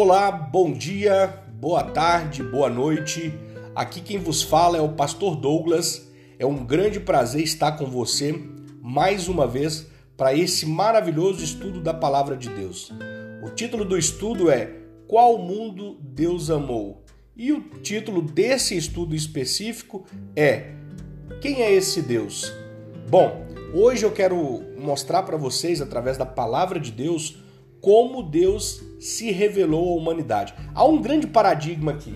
Olá, bom dia, boa tarde, boa noite. Aqui quem vos fala é o Pastor Douglas. É um grande prazer estar com você mais uma vez para esse maravilhoso estudo da Palavra de Deus. O título do estudo é Qual Mundo Deus Amou? E o título desse estudo específico é Quem é esse Deus? Bom, hoje eu quero mostrar para vocês, através da Palavra de Deus, como Deus se revelou à humanidade. Há um grande paradigma aqui.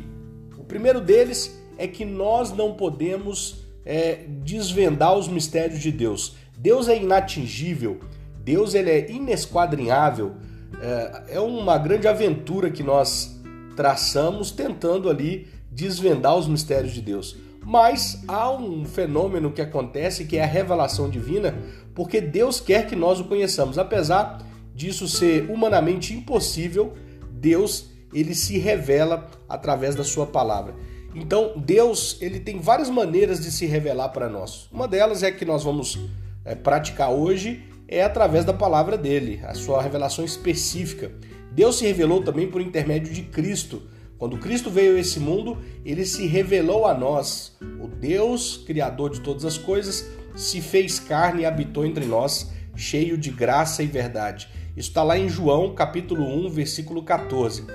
O primeiro deles é que nós não podemos é, desvendar os mistérios de Deus. Deus é inatingível, Deus ele é inesquadrinhável. É, é uma grande aventura que nós traçamos tentando ali desvendar os mistérios de Deus. Mas há um fenômeno que acontece que é a revelação divina, porque Deus quer que nós o conheçamos, apesar disso ser humanamente impossível, Deus ele se revela através da sua palavra. Então, Deus ele tem várias maneiras de se revelar para nós. Uma delas é que nós vamos é, praticar hoje é através da palavra dele, a sua revelação específica. Deus se revelou também por intermédio de Cristo. Quando Cristo veio a esse mundo, ele se revelou a nós. O Deus, criador de todas as coisas, se fez carne e habitou entre nós, cheio de graça e verdade. Isso está lá em João, capítulo 1, versículo 14.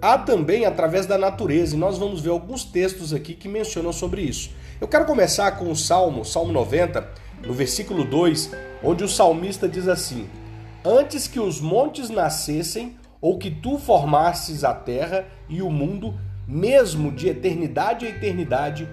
Há também através da natureza, e nós vamos ver alguns textos aqui que mencionam sobre isso. Eu quero começar com o Salmo, Salmo 90, no versículo 2, onde o salmista diz assim: Antes que os montes nascessem, ou que tu formasses a terra e o mundo, mesmo de eternidade a eternidade,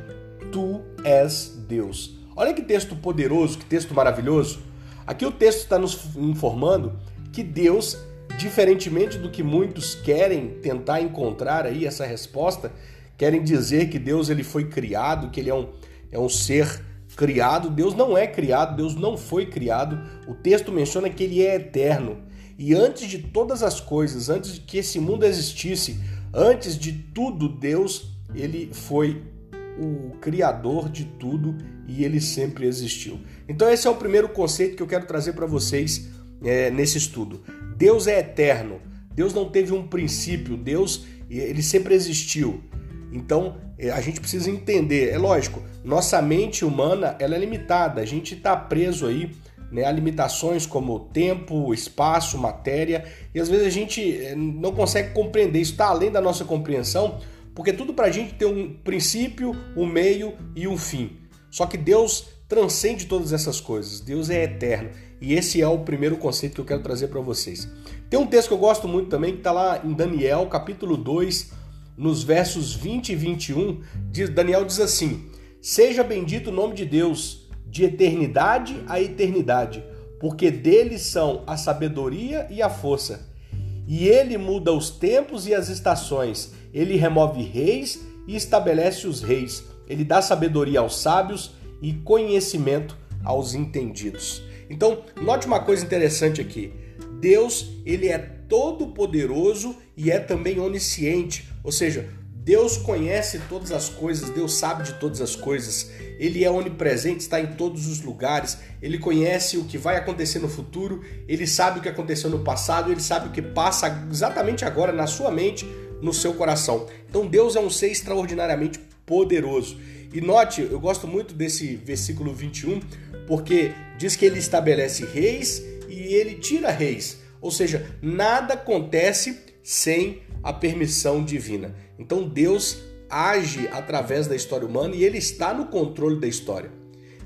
tu és Deus. Olha que texto poderoso, que texto maravilhoso. Aqui o texto está nos informando que Deus, diferentemente do que muitos querem tentar encontrar aí essa resposta, querem dizer que Deus ele foi criado, que ele é um, é um ser criado. Deus não é criado, Deus não foi criado. O texto menciona que ele é eterno. E antes de todas as coisas, antes de que esse mundo existisse, antes de tudo, Deus, ele foi o criador de tudo e ele sempre existiu. Então esse é o primeiro conceito que eu quero trazer para vocês é, nesse estudo. Deus é eterno. Deus não teve um princípio. Deus ele sempre existiu. Então é, a gente precisa entender. É lógico, nossa mente humana ela é limitada. A gente está preso aí né, a limitações como tempo, espaço, matéria e às vezes a gente é, não consegue compreender. Isso está além da nossa compreensão, porque tudo para a gente tem um princípio, um meio e um fim. Só que Deus transcende todas essas coisas. Deus é eterno. E esse é o primeiro conceito que eu quero trazer para vocês. Tem um texto que eu gosto muito também, que está lá em Daniel, capítulo 2, nos versos 20 e 21. Diz, Daniel diz assim: Seja bendito o nome de Deus, de eternidade a eternidade, porque dele são a sabedoria e a força. E ele muda os tempos e as estações, ele remove reis e estabelece os reis, ele dá sabedoria aos sábios e conhecimento aos entendidos. Então, note uma coisa interessante aqui. Deus, ele é todo poderoso e é também onisciente, ou seja, Deus conhece todas as coisas, Deus sabe de todas as coisas, Ele é onipresente, está em todos os lugares, Ele conhece o que vai acontecer no futuro, Ele sabe o que aconteceu no passado, Ele sabe o que passa exatamente agora na sua mente, no seu coração. Então Deus é um ser extraordinariamente poderoso. E note, eu gosto muito desse versículo 21, porque diz que ele estabelece reis e ele tira reis. Ou seja, nada acontece sem a permissão divina. Então Deus age através da história humana e ele está no controle da história.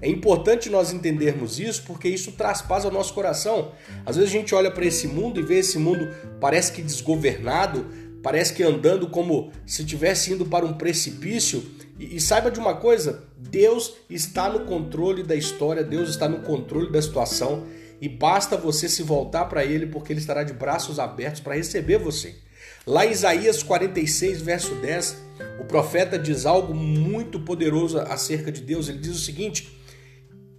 É importante nós entendermos isso porque isso traz paz ao nosso coração. Às vezes a gente olha para esse mundo e vê esse mundo parece que desgovernado, parece que andando como se estivesse indo para um precipício e, e saiba de uma coisa: Deus está no controle da história, Deus está no controle da situação e basta você se voltar para Ele porque Ele estará de braços abertos para receber você. Lá em Isaías 46, verso 10, o profeta diz algo muito poderoso acerca de Deus. Ele diz o seguinte: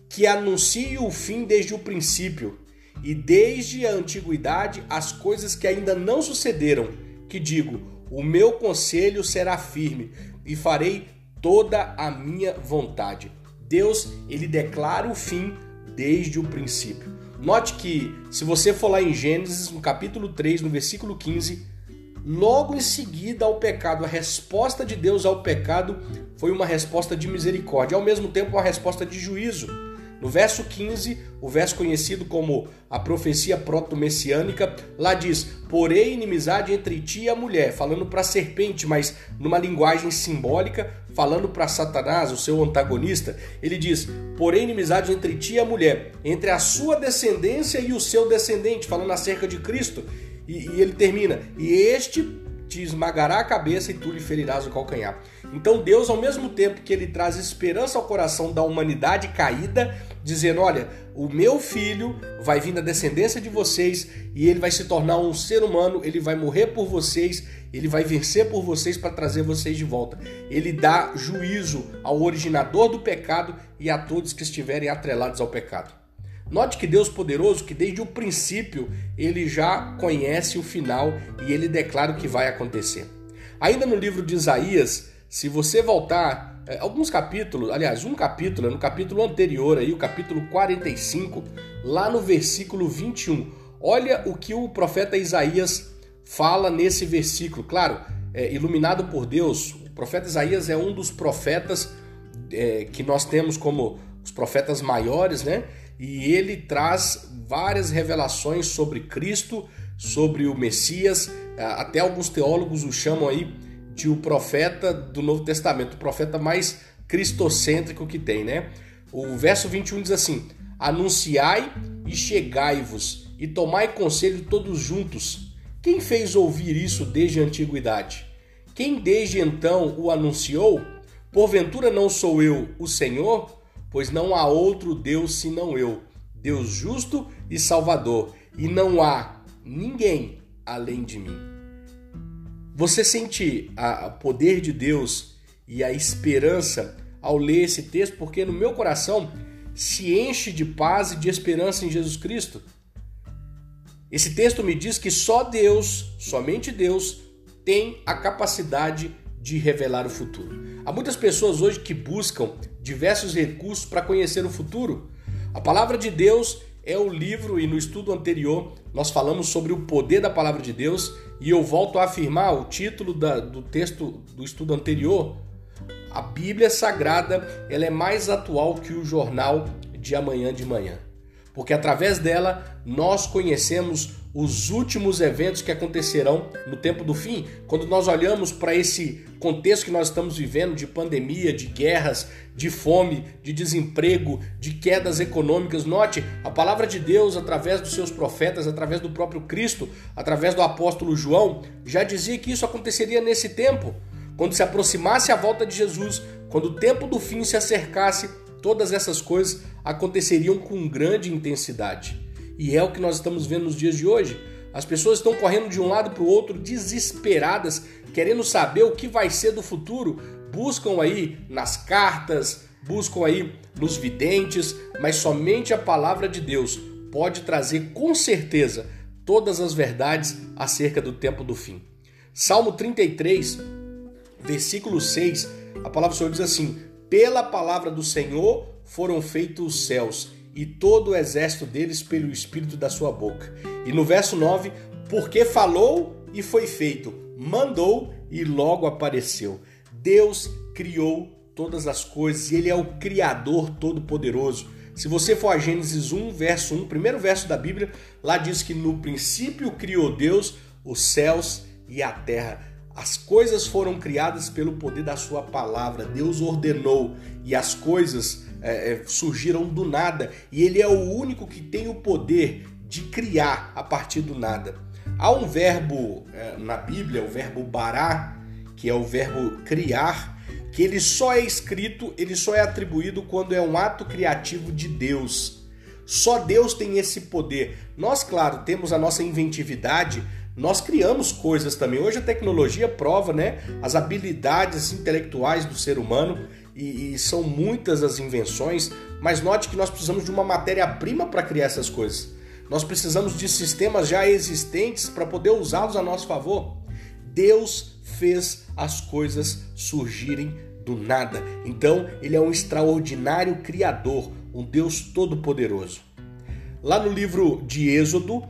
que anuncie o fim desde o princípio e desde a antiguidade as coisas que ainda não sucederam. Que digo: o meu conselho será firme e farei toda a minha vontade. Deus, ele declara o fim desde o princípio. Note que, se você for lá em Gênesis, no capítulo 3, no versículo 15, logo em seguida ao pecado. A resposta de Deus ao pecado foi uma resposta de misericórdia, ao mesmo tempo uma resposta de juízo. No verso 15, o verso conhecido como a profecia proto-messiânica, lá diz: Porém, inimizade entre ti e a mulher, falando para a serpente, mas numa linguagem simbólica, falando para Satanás, o seu antagonista. Ele diz: Porém, inimizade entre ti e a mulher, entre a sua descendência e o seu descendente, falando acerca de Cristo. E, e ele termina: E este te esmagará a cabeça e tu lhe ferirás o calcanhar. Então Deus, ao mesmo tempo que ele traz esperança ao coração da humanidade caída, dizendo: Olha, o meu filho vai vir da descendência de vocês e ele vai se tornar um ser humano, ele vai morrer por vocês, ele vai vencer por vocês para trazer vocês de volta. Ele dá juízo ao originador do pecado e a todos que estiverem atrelados ao pecado. Note que Deus poderoso, que desde o princípio ele já conhece o final e ele declara o que vai acontecer. Ainda no livro de Isaías, se você voltar é, alguns capítulos, aliás, um capítulo, no capítulo anterior aí, o capítulo 45, lá no versículo 21, olha o que o profeta Isaías fala nesse versículo. Claro, é, iluminado por Deus, o profeta Isaías é um dos profetas é, que nós temos como os profetas maiores, né? e ele traz várias revelações sobre Cristo, sobre o Messias. Até alguns teólogos o chamam aí de o profeta do Novo Testamento, o profeta mais cristocêntrico que tem, né? O verso 21 diz assim: Anunciai e chegai-vos, e tomai conselho todos juntos. Quem fez ouvir isso desde a antiguidade? Quem desde então o anunciou? Porventura não sou eu, o Senhor? pois não há outro Deus senão eu, Deus justo e salvador, e não há ninguém além de mim. Você sente o poder de Deus e a esperança ao ler esse texto, porque no meu coração se enche de paz e de esperança em Jesus Cristo. Esse texto me diz que só Deus, somente Deus, tem a capacidade de revelar o futuro. Há muitas pessoas hoje que buscam diversos recursos para conhecer o futuro. A palavra de Deus é o livro e no estudo anterior nós falamos sobre o poder da palavra de Deus e eu volto a afirmar o título da, do texto do estudo anterior. A Bíblia Sagrada ela é mais atual que o jornal de amanhã de manhã, porque através dela nós conhecemos os últimos eventos que acontecerão no tempo do fim. Quando nós olhamos para esse contexto que nós estamos vivendo de pandemia, de guerras, de fome, de desemprego, de quedas econômicas, note, a palavra de Deus, através dos seus profetas, através do próprio Cristo, através do apóstolo João, já dizia que isso aconteceria nesse tempo. Quando se aproximasse a volta de Jesus, quando o tempo do fim se acercasse, todas essas coisas aconteceriam com grande intensidade. E é o que nós estamos vendo nos dias de hoje. As pessoas estão correndo de um lado para o outro, desesperadas, querendo saber o que vai ser do futuro. Buscam aí nas cartas, buscam aí nos videntes, mas somente a palavra de Deus pode trazer com certeza todas as verdades acerca do tempo do fim. Salmo 33, versículo 6, a palavra do Senhor diz assim: Pela palavra do Senhor foram feitos os céus e todo o exército deles pelo espírito da sua boca. E no verso 9, porque falou e foi feito, mandou e logo apareceu. Deus criou todas as coisas e ele é o criador todo-poderoso. Se você for a Gênesis 1, verso 1, primeiro verso da Bíblia, lá diz que no princípio criou Deus os céus e a terra. As coisas foram criadas pelo poder da sua palavra. Deus ordenou e as coisas é, é, surgiram do nada e ele é o único que tem o poder de criar a partir do nada. Há um verbo é, na Bíblia, o verbo bará, que é o verbo criar, que ele só é escrito, ele só é atribuído quando é um ato criativo de Deus. Só Deus tem esse poder. Nós, claro, temos a nossa inventividade, nós criamos coisas também. Hoje a tecnologia prova né, as habilidades intelectuais do ser humano e, e são muitas as invenções, mas note que nós precisamos de uma matéria-prima para criar essas coisas. Nós precisamos de sistemas já existentes para poder usá-los a nosso favor. Deus fez as coisas surgirem do nada. Então, ele é um extraordinário criador, um Deus todo-poderoso. Lá no livro de Êxodo,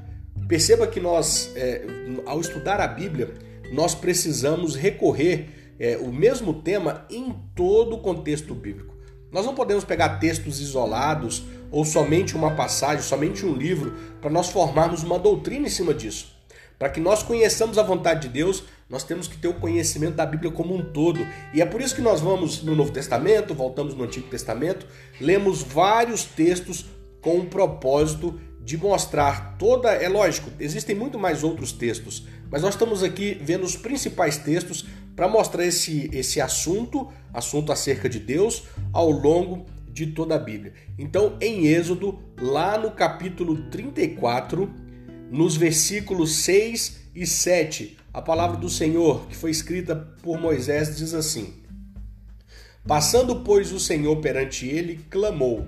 perceba que nós, é, ao estudar a Bíblia, nós precisamos recorrer é, o mesmo tema em todo o contexto bíblico. Nós não podemos pegar textos isolados ou somente uma passagem, somente um livro, para nós formarmos uma doutrina em cima disso. Para que nós conheçamos a vontade de Deus, nós temos que ter o conhecimento da Bíblia como um todo. E é por isso que nós vamos no Novo Testamento, voltamos no Antigo Testamento, lemos vários textos com o propósito de mostrar toda. É lógico, existem muito mais outros textos, mas nós estamos aqui vendo os principais textos para mostrar esse, esse assunto, assunto acerca de Deus, ao longo de toda a Bíblia. Então, em Êxodo, lá no capítulo 34, nos versículos 6 e 7, a palavra do Senhor, que foi escrita por Moisés, diz assim: Passando, pois, o Senhor perante ele, clamou: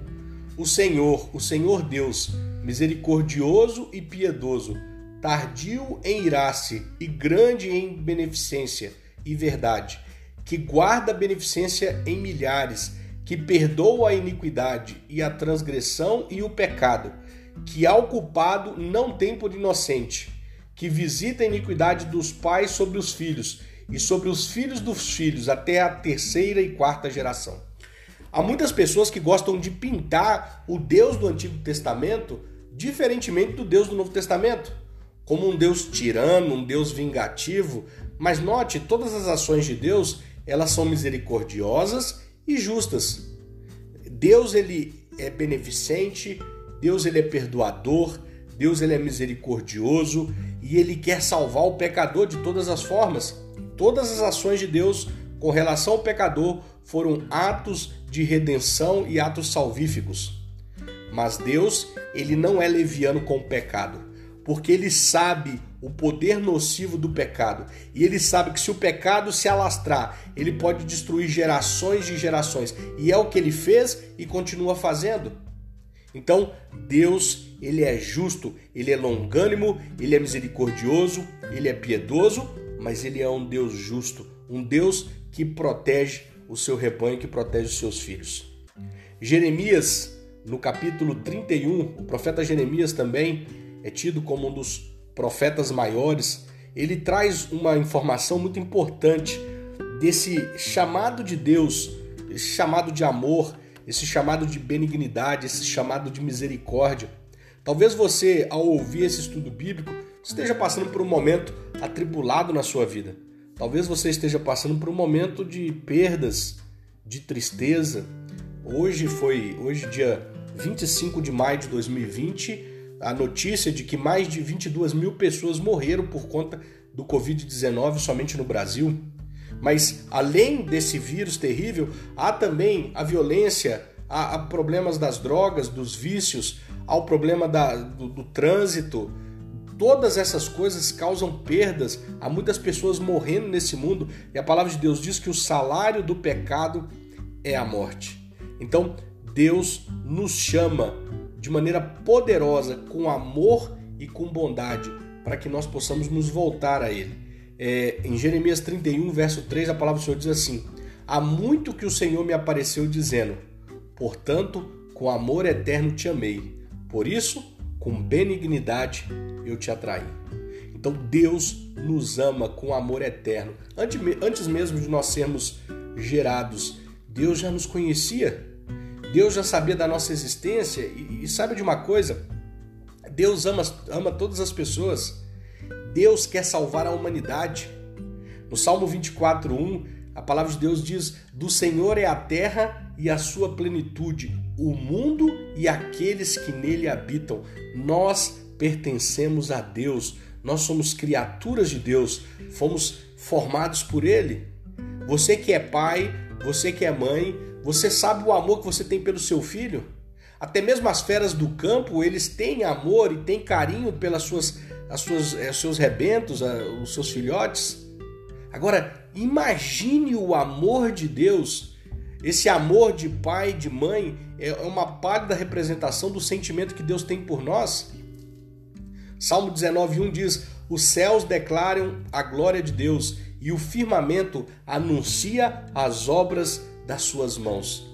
O Senhor, o Senhor Deus, misericordioso e piedoso, tardio em irar-se e grande em beneficência e verdade, que guarda a beneficência em milhares, que perdoa a iniquidade e a transgressão e o pecado que ao culpado não tem por inocente, que visita a iniquidade dos pais sobre os filhos e sobre os filhos dos filhos até a terceira e quarta geração. Há muitas pessoas que gostam de pintar o Deus do Antigo Testamento diferentemente do Deus do Novo Testamento, como um Deus tirano, um Deus vingativo, mas note, todas as ações de Deus, elas são misericordiosas e justas. Deus ele é beneficente, Deus ele é perdoador, Deus ele é misericordioso e ele quer salvar o pecador de todas as formas. Todas as ações de Deus com relação ao pecador foram atos de redenção e atos salvíficos. Mas Deus, ele não é leviano com o pecado, porque ele sabe o poder nocivo do pecado. E ele sabe que se o pecado se alastrar, ele pode destruir gerações de gerações. E é o que ele fez e continua fazendo. Então, Deus, ele é justo, ele é longânimo, ele é misericordioso, ele é piedoso, mas ele é um Deus justo, um Deus que protege o seu rebanho, que protege os seus filhos. Jeremias, no capítulo 31, o profeta Jeremias também é tido como um dos profetas maiores. Ele traz uma informação muito importante desse chamado de Deus, esse chamado de amor, esse chamado de benignidade, esse chamado de misericórdia. Talvez você, ao ouvir esse estudo bíblico, esteja passando por um momento atribulado na sua vida. Talvez você esteja passando por um momento de perdas, de tristeza. Hoje foi, hoje dia 25 de maio de 2020, a notícia de que mais de 22 mil pessoas morreram por conta do Covid-19 somente no Brasil. Mas além desse vírus terrível, há também a violência, há, problemas das drogas, dos vícios, há o problema da, do, do trânsito. Todas essas coisas causam perdas, há muitas pessoas morrendo nesse mundo e a palavra de Deus diz que o salário do pecado é a morte. Então, Deus nos chama de maneira poderosa, com amor e com bondade, para que nós possamos nos voltar a Ele é, em Jeremias 31, verso 3, a palavra do Senhor diz assim: Há muito que o Senhor me apareceu dizendo, portanto, com amor eterno te amei, por isso, com benignidade eu te atraí. Então Deus nos ama com amor eterno. Antes mesmo de nós sermos gerados, Deus já nos conhecia. Deus já sabia da nossa existência e, e sabe de uma coisa? Deus ama, ama todas as pessoas. Deus quer salvar a humanidade. No Salmo 24:1, a palavra de Deus diz: "Do Senhor é a terra e a sua plenitude, o mundo e aqueles que nele habitam". Nós pertencemos a Deus. Nós somos criaturas de Deus, fomos formados por ele. Você que é pai, você que é mãe, você sabe o amor que você tem pelo seu filho? Até mesmo as feras do campo, eles têm amor e têm carinho pelas suas as suas, os seus rebentos, os seus filhotes. Agora, imagine o amor de Deus. Esse amor de pai, de mãe, é uma pálida representação do sentimento que Deus tem por nós. Salmo 19:1 diz: Os céus declaram a glória de Deus e o firmamento anuncia as obras das suas mãos.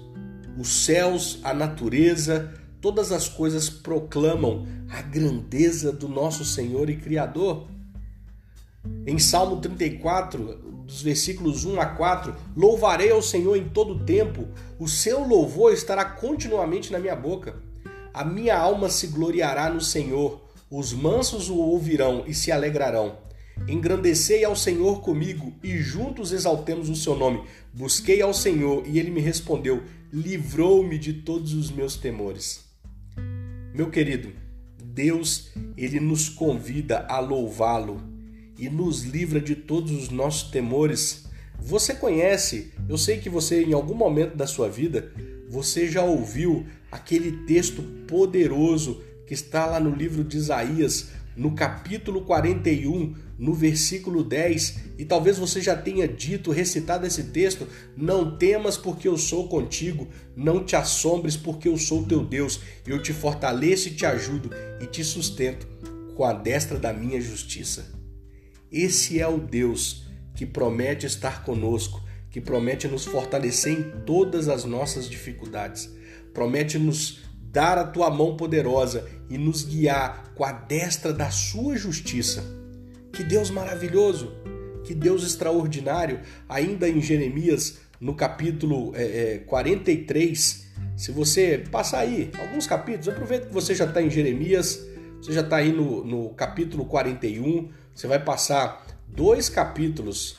Os céus, a natureza, todas as coisas proclamam a grandeza do nosso Senhor e Criador. Em Salmo 34, dos versículos 1 a 4, louvarei ao Senhor em todo tempo, o seu louvor estará continuamente na minha boca. A minha alma se gloriará no Senhor, os mansos o ouvirão e se alegrarão. Engrandecei ao Senhor comigo e juntos exaltemos o seu nome. Busquei ao Senhor e ele me respondeu, livrou-me de todos os meus temores. Meu querido, Deus, ele nos convida a louvá-lo e nos livra de todos os nossos temores. Você conhece, eu sei que você em algum momento da sua vida, você já ouviu aquele texto poderoso que está lá no livro de Isaías, no capítulo 41, no versículo 10, e talvez você já tenha dito, recitado esse texto: Não temas, porque eu sou contigo, não te assombres, porque eu sou teu Deus, eu te fortaleço e te ajudo e te sustento com a destra da minha justiça. Esse é o Deus que promete estar conosco, que promete nos fortalecer em todas as nossas dificuldades, promete nos dar a tua mão poderosa e nos guiar com a destra da sua justiça. Que Deus maravilhoso, que Deus extraordinário, ainda em Jeremias, no capítulo é, é, 43. Se você passar aí alguns capítulos, aproveita que você já está em Jeremias, você já está aí no, no capítulo 41, você vai passar dois capítulos,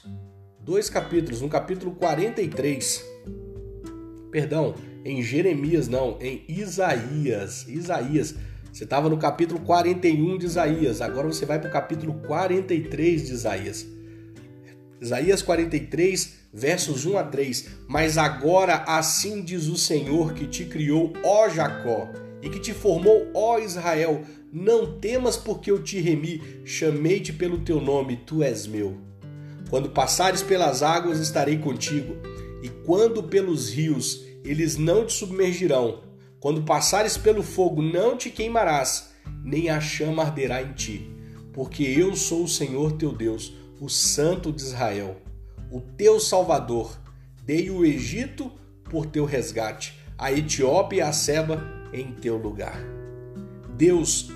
dois capítulos, no capítulo 43, perdão, em Jeremias não, em Isaías, Isaías, você estava no capítulo 41 de Isaías, agora você vai para o capítulo 43 de Isaías. Isaías 43, versos 1 a 3. Mas agora assim diz o Senhor que te criou, ó Jacó, e que te formou, ó Israel: Não temas, porque eu te remi, chamei-te pelo teu nome, tu és meu. Quando passares pelas águas, estarei contigo, e quando pelos rios, eles não te submergirão. Quando passares pelo fogo, não te queimarás, nem a chama arderá em ti, porque eu sou o Senhor teu Deus, o Santo de Israel, o teu Salvador. Dei o Egito por teu resgate, a Etiópia e a Seba em teu lugar. Deus,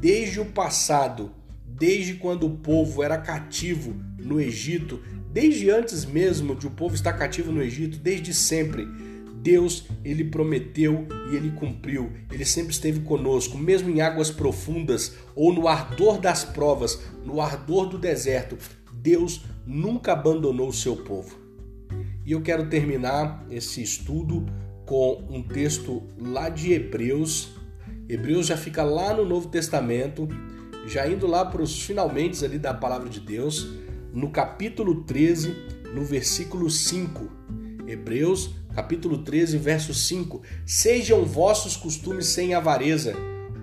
desde o passado, desde quando o povo era cativo no Egito, desde antes mesmo de o povo estar cativo no Egito, desde sempre, Deus, ele prometeu e ele cumpriu. Ele sempre esteve conosco, mesmo em águas profundas ou no ardor das provas, no ardor do deserto. Deus nunca abandonou o seu povo. E eu quero terminar esse estudo com um texto lá de Hebreus. Hebreus já fica lá no Novo Testamento, já indo lá para os finalmente ali da palavra de Deus, no capítulo 13, no versículo 5. Hebreus capítulo 13, verso 5: Sejam vossos costumes sem avareza,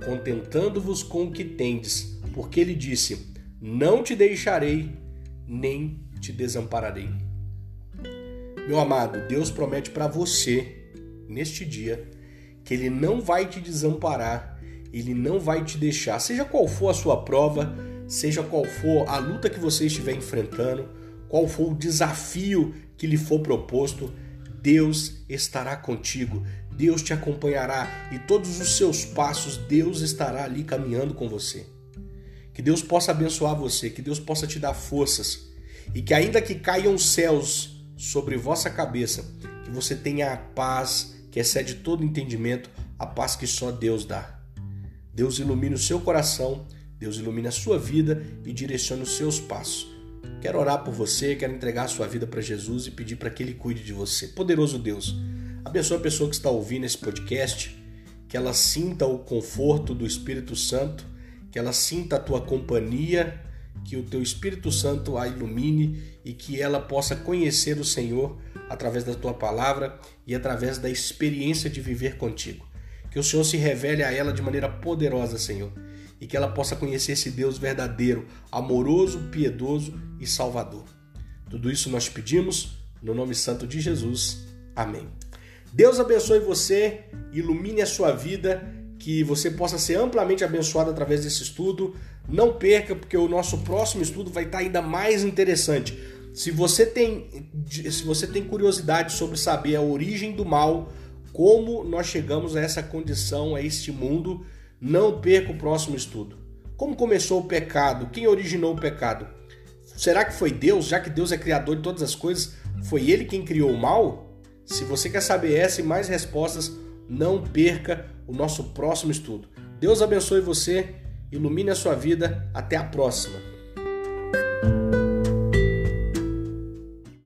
contentando-vos com o que tendes, porque ele disse: Não te deixarei, nem te desampararei. Meu amado, Deus promete para você, neste dia, que Ele não vai te desamparar, Ele não vai te deixar, seja qual for a sua prova, seja qual for a luta que você estiver enfrentando, qual for o desafio que lhe for proposto, Deus estará contigo, Deus te acompanhará e todos os seus passos Deus estará ali caminhando com você. Que Deus possa abençoar você, que Deus possa te dar forças e que ainda que caiam céus sobre vossa cabeça, que você tenha a paz que excede todo entendimento, a paz que só Deus dá. Deus ilumine o seu coração, Deus ilumine a sua vida e direcione os seus passos. Quero orar por você, quero entregar a sua vida para Jesus e pedir para que Ele cuide de você. Poderoso Deus, abençoa a pessoa que está ouvindo esse podcast, que ela sinta o conforto do Espírito Santo, que ela sinta a tua companhia, que o teu Espírito Santo a ilumine e que ela possa conhecer o Senhor através da tua palavra e através da experiência de viver contigo. Que o Senhor se revele a ela de maneira poderosa, Senhor e que ela possa conhecer esse Deus verdadeiro, amoroso, piedoso e salvador. Tudo isso nós pedimos no nome santo de Jesus. Amém. Deus abençoe você, ilumine a sua vida, que você possa ser amplamente abençoado através desse estudo. Não perca, porque o nosso próximo estudo vai estar ainda mais interessante. Se você tem, se você tem curiosidade sobre saber a origem do mal, como nós chegamos a essa condição, a este mundo, não perca o próximo estudo. Como começou o pecado? Quem originou o pecado? será que foi Deus? Já que Deus é criador de todas as coisas, foi ele quem criou o mal? Se você quer saber essa e mais respostas, não perca o nosso próximo estudo. Deus abençoe você, ilumine a sua vida. Até a próxima.